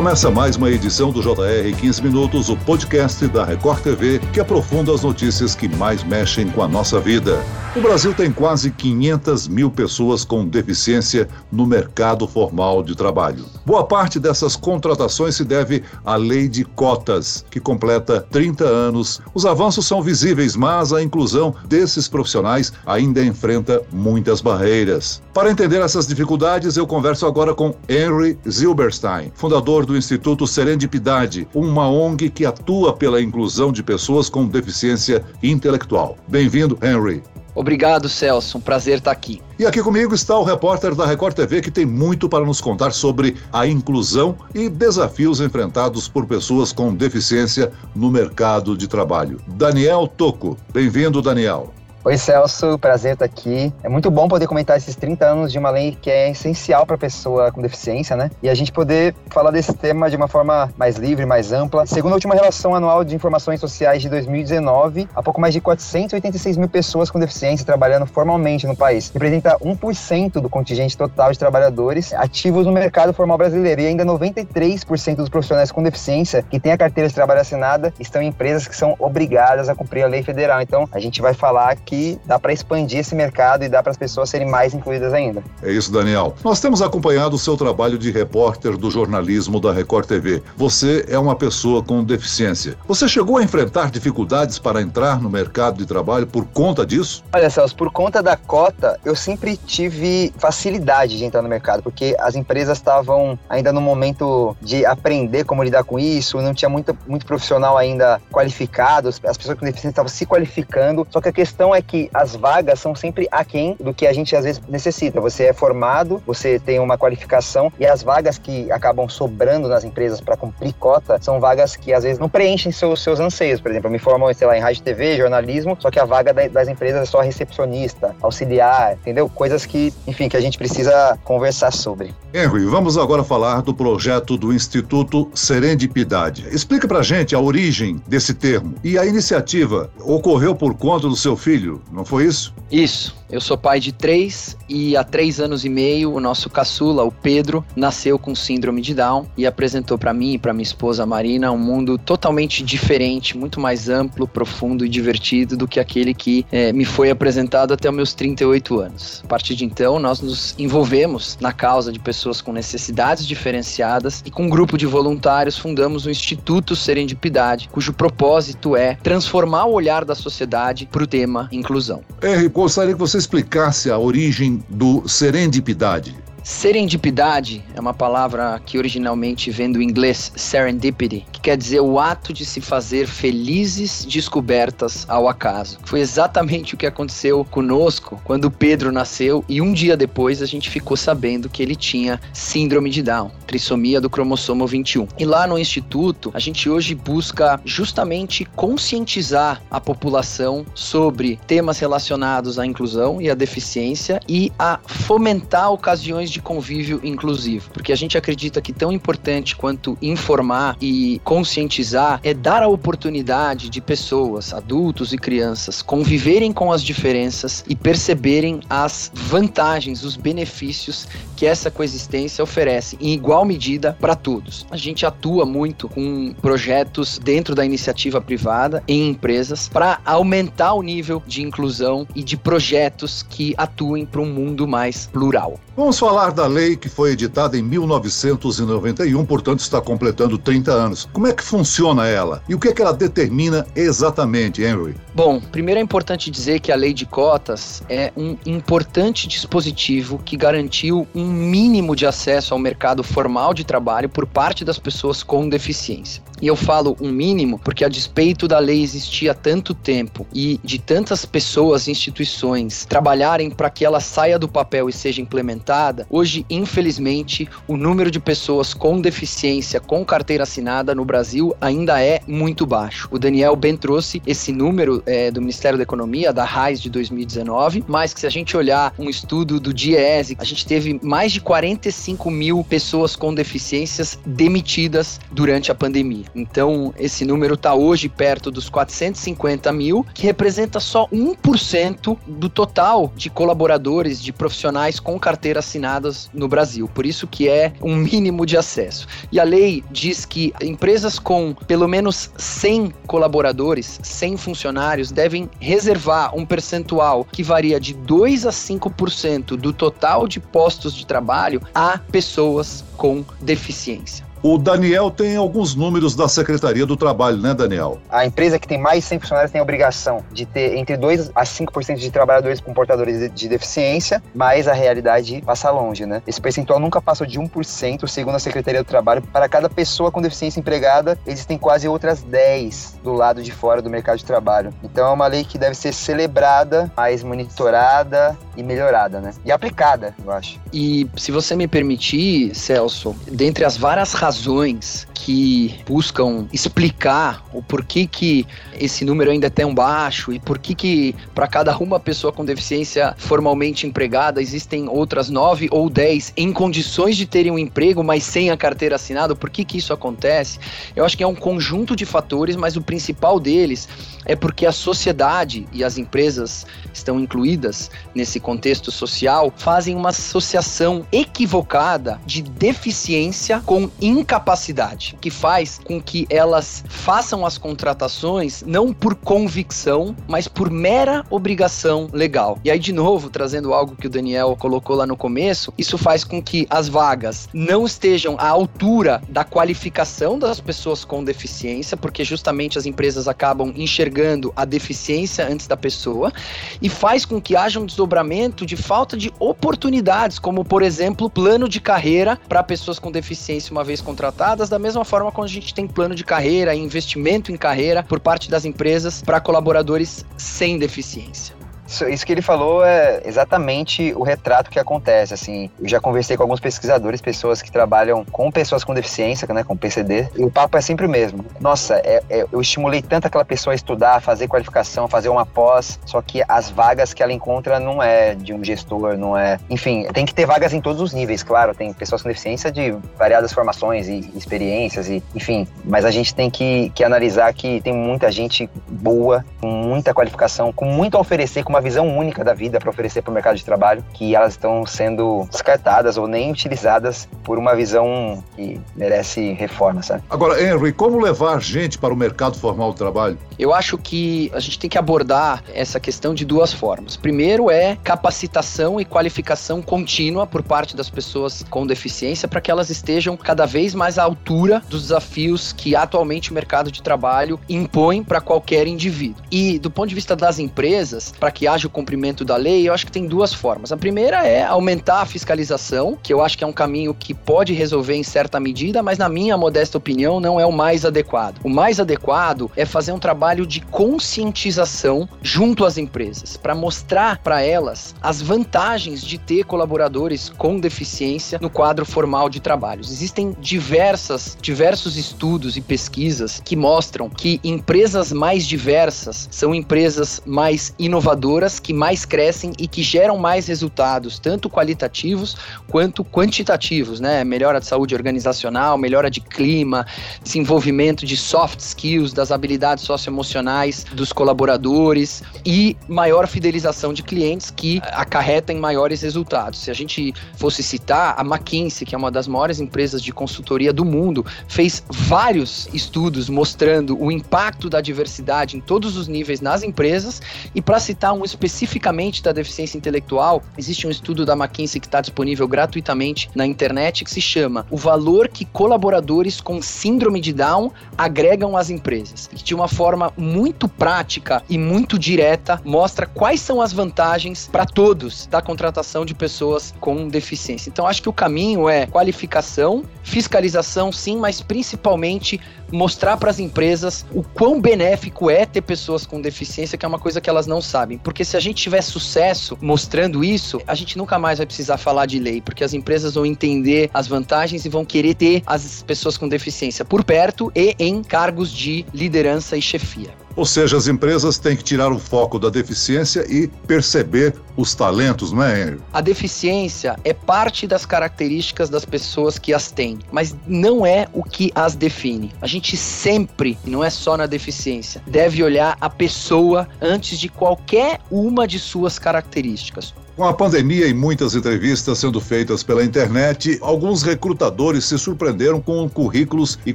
Começa mais uma edição do JR 15 Minutos, o podcast da Record TV que aprofunda as notícias que mais mexem com a nossa vida. O Brasil tem quase 500 mil pessoas com deficiência no mercado formal de trabalho. Boa parte dessas contratações se deve à lei de cotas, que completa 30 anos. Os avanços são visíveis, mas a inclusão desses profissionais ainda enfrenta muitas barreiras. Para entender essas dificuldades, eu converso agora com Henry Zilberstein, fundador do Instituto Serendipidade, uma ONG que atua pela inclusão de pessoas com deficiência intelectual. Bem-vindo, Henry. Obrigado, Celso. Um prazer estar aqui. E aqui comigo está o repórter da Record TV que tem muito para nos contar sobre a inclusão e desafios enfrentados por pessoas com deficiência no mercado de trabalho. Daniel Toco. Bem-vindo, Daniel. Oi, Celso, prazer estar aqui. É muito bom poder comentar esses 30 anos de uma lei que é essencial para a pessoa com deficiência, né? E a gente poder falar desse tema de uma forma mais livre, mais ampla. Segundo a última relação anual de informações sociais de 2019, há pouco mais de 486 mil pessoas com deficiência trabalhando formalmente no país. Representa 1% do contingente total de trabalhadores ativos no mercado formal brasileiro. E ainda 93% dos profissionais com deficiência que têm a carteira de trabalho assinada estão em empresas que são obrigadas a cumprir a lei federal. Então, a gente vai falar que dá para expandir esse mercado e dá para as pessoas serem mais incluídas ainda. É isso, Daniel. Nós temos acompanhado o seu trabalho de repórter do jornalismo da Record TV. Você é uma pessoa com deficiência. Você chegou a enfrentar dificuldades para entrar no mercado de trabalho por conta disso? Olha, Celso, por conta da cota, eu sempre tive facilidade de entrar no mercado, porque as empresas estavam ainda no momento de aprender como lidar com isso, não tinha muito, muito profissional ainda qualificado, as pessoas com deficiência estavam se qualificando, só que a questão é é que as vagas são sempre aquém do que a gente às vezes necessita. Você é formado, você tem uma qualificação e as vagas que acabam sobrando nas empresas para cumprir cota são vagas que às vezes não preenchem seus, seus anseios. Por exemplo, eu me formo, sei lá, em rádio TV, jornalismo, só que a vaga das empresas é só recepcionista, auxiliar, entendeu? Coisas que, enfim, que a gente precisa conversar sobre. Henry, vamos agora falar do projeto do Instituto Serendipidade. Explica pra gente a origem desse termo e a iniciativa ocorreu por conta do seu filho filho, não foi isso? Isso. Eu sou pai de três e há três anos e meio o nosso caçula, o Pedro, nasceu com síndrome de Down e apresentou para mim e para minha esposa Marina um mundo totalmente diferente, muito mais amplo, profundo e divertido do que aquele que é, me foi apresentado até os meus 38 anos. A partir de então, nós nos envolvemos na causa de pessoas com necessidades diferenciadas e com um grupo de voluntários fundamos o Instituto Serendipidade, cujo propósito é transformar o olhar da sociedade para o tema inclusão. R, gostaria que você explicasse a origem do serendipidade. Serendipidade é uma palavra que originalmente vem do inglês serendipity, que quer dizer o ato de se fazer felizes descobertas ao acaso. Foi exatamente o que aconteceu conosco quando Pedro nasceu e um dia depois a gente ficou sabendo que ele tinha síndrome de Down, trissomia do cromossomo 21. E lá no instituto, a gente hoje busca justamente conscientizar a população sobre temas relacionados à inclusão e à deficiência e a fomentar ocasiões de convívio inclusivo, porque a gente acredita que tão importante quanto informar e conscientizar é dar a oportunidade de pessoas, adultos e crianças, conviverem com as diferenças e perceberem as vantagens, os benefícios que essa coexistência oferece em igual medida para todos. A gente atua muito com projetos dentro da iniciativa privada em empresas para aumentar o nível de inclusão e de projetos que atuem para um mundo mais plural. Vamos falar da lei que foi editada em 1991, portanto está completando 30 anos. Como é que funciona ela? E o que é que ela determina exatamente, Henry? Bom, primeiro é importante dizer que a lei de cotas é um importante dispositivo que garantiu um mínimo de acesso ao mercado formal de trabalho por parte das pessoas com deficiência. E eu falo um mínimo porque, a despeito da lei existir há tanto tempo e de tantas pessoas e instituições trabalharem para que ela saia do papel e seja implementada, hoje, infelizmente, o número de pessoas com deficiência com carteira assinada no Brasil ainda é muito baixo. O Daniel bem trouxe esse número é, do Ministério da Economia, da RAIS de 2019, mas que se a gente olhar um estudo do DIEESE, a gente teve mais de 45 mil pessoas com deficiências demitidas durante a pandemia. Então, esse número está hoje perto dos 450 mil, que representa só 1% do total de colaboradores, de profissionais com carteira assinadas no Brasil. Por isso que é um mínimo de acesso. E a lei diz que empresas com pelo menos 100 colaboradores, 100 funcionários, devem reservar um percentual que varia de 2 a 5% do total de postos de trabalho a pessoas com deficiência. O Daniel tem alguns números da Secretaria do Trabalho, né, Daniel? A empresa que tem mais de 100 funcionários tem a obrigação de ter entre 2 a 5% de trabalhadores com portadores de deficiência, mas a realidade passa longe, né? Esse percentual nunca passou de 1%, segundo a Secretaria do Trabalho. Para cada pessoa com deficiência empregada, existem quase outras 10 do lado de fora do mercado de trabalho. Então é uma lei que deve ser celebrada, mais monitorada e melhorada, né? E aplicada, eu acho. E se você me permitir, Celso, dentre as várias razões razões que buscam explicar o porquê que esse número ainda é tão baixo e por que para cada uma pessoa com deficiência formalmente empregada existem outras nove ou dez em condições de terem um emprego, mas sem a carteira assinada. Por que que isso acontece? Eu acho que é um conjunto de fatores, mas o principal deles é porque a sociedade e as empresas estão incluídas nesse contexto social fazem uma associação equivocada de deficiência com incapacidade, que faz com que elas façam as contratações não por convicção, mas por mera obrigação legal. E aí, de novo, trazendo algo que o Daniel colocou lá no começo, isso faz com que as vagas não estejam à altura da qualificação das pessoas com deficiência, porque justamente as empresas acabam enxergando a deficiência antes da pessoa, e faz com que haja um desdobramento de falta de oportunidades, como por exemplo, plano de carreira para pessoas com deficiência uma vez contratadas, da mesma forma quando a gente tem plano de carreira e investimento em carreira por parte das empresas para colaboradores sem deficiência. Isso, isso, que ele falou é exatamente o retrato que acontece, assim. Eu já conversei com alguns pesquisadores, pessoas que trabalham com pessoas com deficiência, né, com PCD, e o papo é sempre o mesmo. Nossa, é, é, eu estimulei tanto aquela pessoa a estudar, a fazer qualificação, fazer uma pós, só que as vagas que ela encontra não é de um gestor, não é... Enfim, tem que ter vagas em todos os níveis, claro, tem pessoas com deficiência de variadas formações e experiências, e enfim, mas a gente tem que, que analisar que tem muita gente boa, com muita qualificação, com muito a oferecer, com uma visão única da vida para oferecer para o mercado de trabalho, que elas estão sendo descartadas ou nem utilizadas por uma visão que merece reforma, sabe? Agora, Henry, como levar gente para o mercado formal do trabalho? Eu acho que a gente tem que abordar essa questão de duas formas. Primeiro é capacitação e qualificação contínua por parte das pessoas com deficiência para que elas estejam cada vez mais à altura dos desafios que atualmente o mercado de trabalho impõe para qualquer indivíduo. E do ponto de vista das empresas, para que haja o cumprimento da lei, eu acho que tem duas formas. A primeira é aumentar a fiscalização, que eu acho que é um caminho que pode resolver em certa medida, mas na minha modesta opinião não é o mais adequado. O mais adequado é fazer um trabalho de conscientização junto às empresas, para mostrar para elas as vantagens de ter colaboradores com deficiência no quadro formal de trabalhos. Existem diversas, diversos estudos e pesquisas que mostram que empresas mais diversas são empresas mais inovadoras que mais crescem e que geram mais resultados, tanto qualitativos quanto quantitativos, né? Melhora de saúde organizacional, melhora de clima, desenvolvimento de soft skills, das habilidades socioemocionais dos colaboradores e maior fidelização de clientes que acarretem maiores resultados. Se a gente fosse citar, a McKinsey, que é uma das maiores empresas de consultoria do mundo, fez vários estudos mostrando o impacto da diversidade em todos os níveis nas empresas e para citar um especificamente da deficiência intelectual, existe um estudo da McKinsey que está disponível gratuitamente na internet que se chama O valor que colaboradores com síndrome de Down agregam às empresas. E de uma forma muito prática e muito direta mostra quais são as vantagens para todos da contratação de pessoas com deficiência. Então acho que o caminho é qualificação, fiscalização sim, mas principalmente mostrar para as empresas o quão benéfico é ter pessoas com deficiência, que é uma coisa que elas não sabem. Porque se a gente tiver sucesso mostrando isso, a gente nunca mais vai precisar falar de lei, porque as empresas vão entender as vantagens e vão querer ter as pessoas com deficiência por perto e em cargos de liderança e chefia. Ou seja, as empresas têm que tirar o foco da deficiência e perceber os talentos, não é, Henry? A deficiência é parte das características das pessoas que as têm, mas não é o que as define. A gente sempre, e não é só na deficiência, deve olhar a pessoa antes de qualquer uma de suas características. Com a pandemia e muitas entrevistas sendo feitas pela internet, alguns recrutadores se surpreenderam com currículos e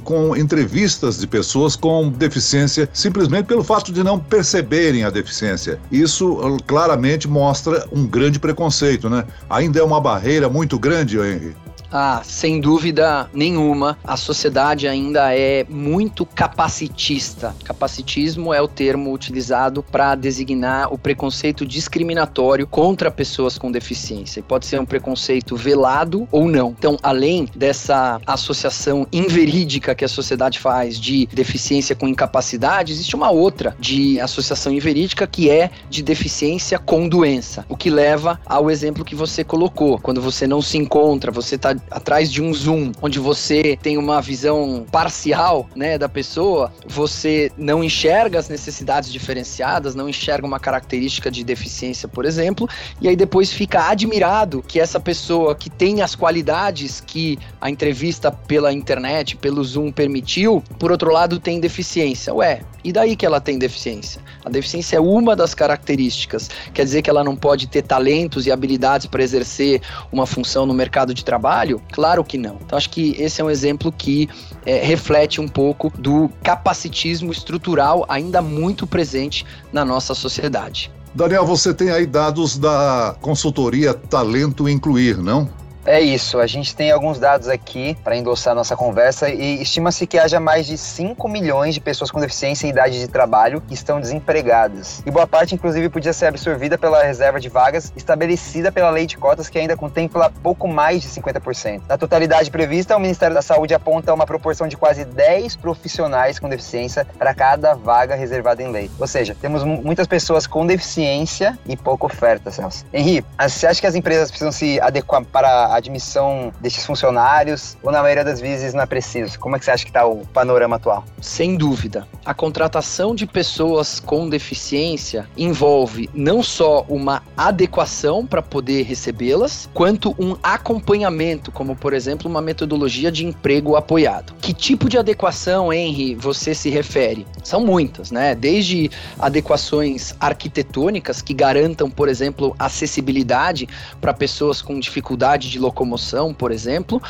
com entrevistas de pessoas com deficiência simplesmente pelo fato de não perceberem a deficiência. Isso claramente mostra um grande preconceito, né? Ainda é uma barreira muito grande, Henry. Ah, sem dúvida nenhuma, a sociedade ainda é muito capacitista. Capacitismo é o termo utilizado para designar o preconceito discriminatório contra pessoas com deficiência. E pode ser um preconceito velado ou não. Então, além dessa associação inverídica que a sociedade faz de deficiência com incapacidade, existe uma outra de associação inverídica que é de deficiência com doença. O que leva ao exemplo que você colocou. Quando você não se encontra, você está atrás de um zoom, onde você tem uma visão parcial, né, da pessoa, você não enxerga as necessidades diferenciadas, não enxerga uma característica de deficiência, por exemplo, e aí depois fica admirado que essa pessoa que tem as qualidades que a entrevista pela internet, pelo Zoom permitiu, por outro lado tem deficiência. Ué, e daí que ela tem deficiência? A deficiência é uma das características. Quer dizer que ela não pode ter talentos e habilidades para exercer uma função no mercado de trabalho? Claro que não. Então acho que esse é um exemplo que é, reflete um pouco do capacitismo estrutural ainda muito presente na nossa sociedade. Daniel, você tem aí dados da consultoria Talento Incluir, não? É isso, a gente tem alguns dados aqui para endossar nossa conversa e estima-se que haja mais de 5 milhões de pessoas com deficiência em idade de trabalho que estão desempregadas. E boa parte, inclusive, podia ser absorvida pela reserva de vagas estabelecida pela lei de cotas, que ainda contempla pouco mais de 50%. Na totalidade prevista, o Ministério da Saúde aponta uma proporção de quase 10 profissionais com deficiência para cada vaga reservada em lei. Ou seja, temos muitas pessoas com deficiência e pouca oferta, Celso. Henri, você acha que as empresas precisam se adequar para admissão desses funcionários ou na maioria das vezes não é preciso? Como é que você acha que está o panorama atual? Sem dúvida. A contratação de pessoas com deficiência envolve não só uma adequação para poder recebê-las, quanto um acompanhamento, como por exemplo uma metodologia de emprego apoiado. Que tipo de adequação, Henry, você se refere? São muitas, né? Desde adequações arquitetônicas que garantam, por exemplo, acessibilidade para pessoas com dificuldade de locomoção, por exemplo,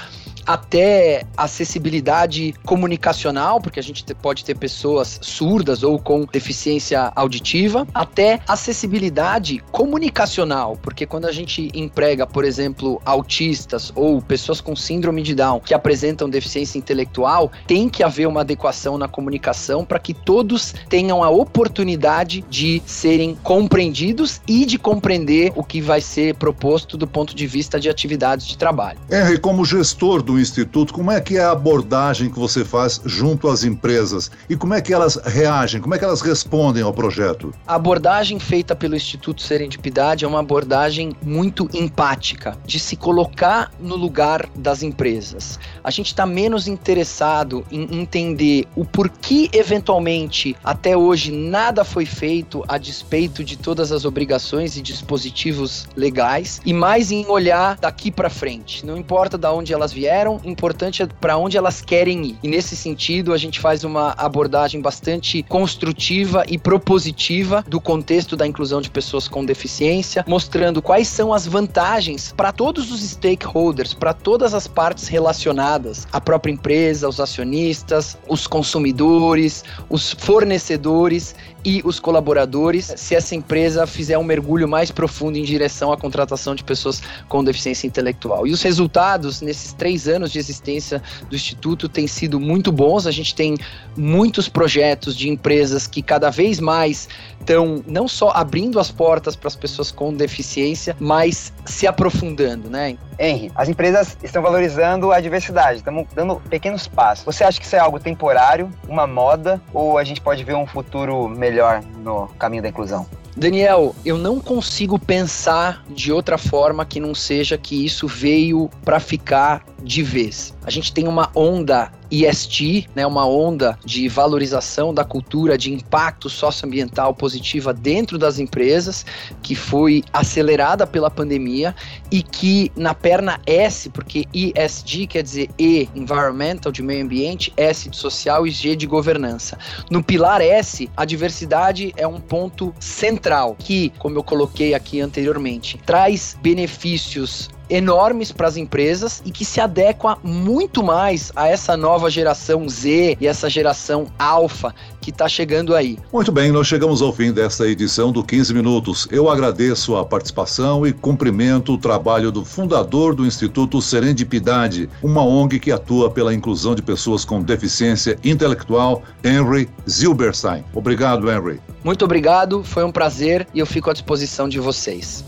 até acessibilidade comunicacional, porque a gente pode ter pessoas surdas ou com deficiência auditiva, até acessibilidade comunicacional, porque quando a gente emprega, por exemplo, autistas ou pessoas com síndrome de Down que apresentam deficiência intelectual, tem que haver uma adequação na comunicação para que todos tenham a oportunidade de serem compreendidos e de compreender o que vai ser proposto do ponto de vista de atividades de trabalho. Henry, como gestor do Instituto, como é que é a abordagem que você faz junto às empresas e como é que elas reagem, como é que elas respondem ao projeto? A abordagem feita pelo Instituto Serendipidade é uma abordagem muito empática, de se colocar no lugar das empresas. A gente está menos interessado em entender o porquê, eventualmente, até hoje nada foi feito a despeito de todas as obrigações e dispositivos legais, e mais em olhar daqui para frente. Não importa de onde elas vieram, importante é para onde elas querem ir. E nesse sentido, a gente faz uma abordagem bastante construtiva e propositiva do contexto da inclusão de pessoas com deficiência, mostrando quais são as vantagens para todos os stakeholders, para todas as partes relacionadas, a própria empresa, os acionistas, os consumidores, os fornecedores e os colaboradores, se essa empresa fizer um mergulho mais profundo em direção à contratação de pessoas com deficiência intelectual. E os resultados nesses três anos de existência do Instituto têm sido muito bons. A gente tem muitos projetos de empresas que cada vez mais estão não só abrindo as portas para as pessoas com deficiência, mas se aprofundando, né? Henry, as empresas estão valorizando a diversidade, estamos dando pequenos passos. Você acha que isso é algo temporário, uma moda, ou a gente pode ver um futuro melhor no caminho da inclusão? Daniel, eu não consigo pensar de outra forma que não seja que isso veio para ficar de vez. A gente tem uma onda ESG, né, uma onda de valorização da cultura de impacto socioambiental positiva dentro das empresas, que foi acelerada pela pandemia e que na perna S, porque ESG quer dizer E, environmental, de meio ambiente, S de social e G de governança. No pilar S, a diversidade é um ponto central que, como eu coloquei aqui anteriormente, traz benefícios enormes para as empresas e que se adequa muito mais a essa nova geração Z e essa geração alfa que está chegando aí. Muito bem, nós chegamos ao fim desta edição do 15 Minutos. Eu agradeço a participação e cumprimento o trabalho do fundador do Instituto Serendipidade, uma ONG que atua pela inclusão de pessoas com deficiência intelectual, Henry Zilberstein. Obrigado, Henry. Muito obrigado, foi um prazer e eu fico à disposição de vocês.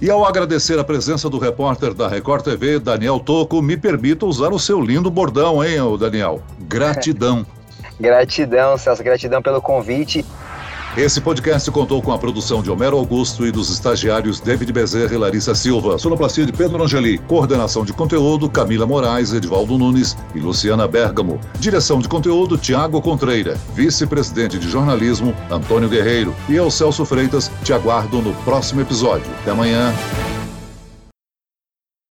E ao agradecer a presença do repórter da Record TV, Daniel Toco, me permita usar o seu lindo bordão, hein, Daniel? Gratidão. gratidão, Celso, gratidão pelo convite. Esse podcast contou com a produção de Homero Augusto e dos estagiários David Bezerra e Larissa Silva, sonoplastia de Pedro Angeli, coordenação de conteúdo Camila Moraes, Edvaldo Nunes e Luciana Bergamo, direção de conteúdo Tiago Contreira, vice-presidente de jornalismo Antônio Guerreiro. E eu, Celso Freitas, te aguardo no próximo episódio. Até amanhã.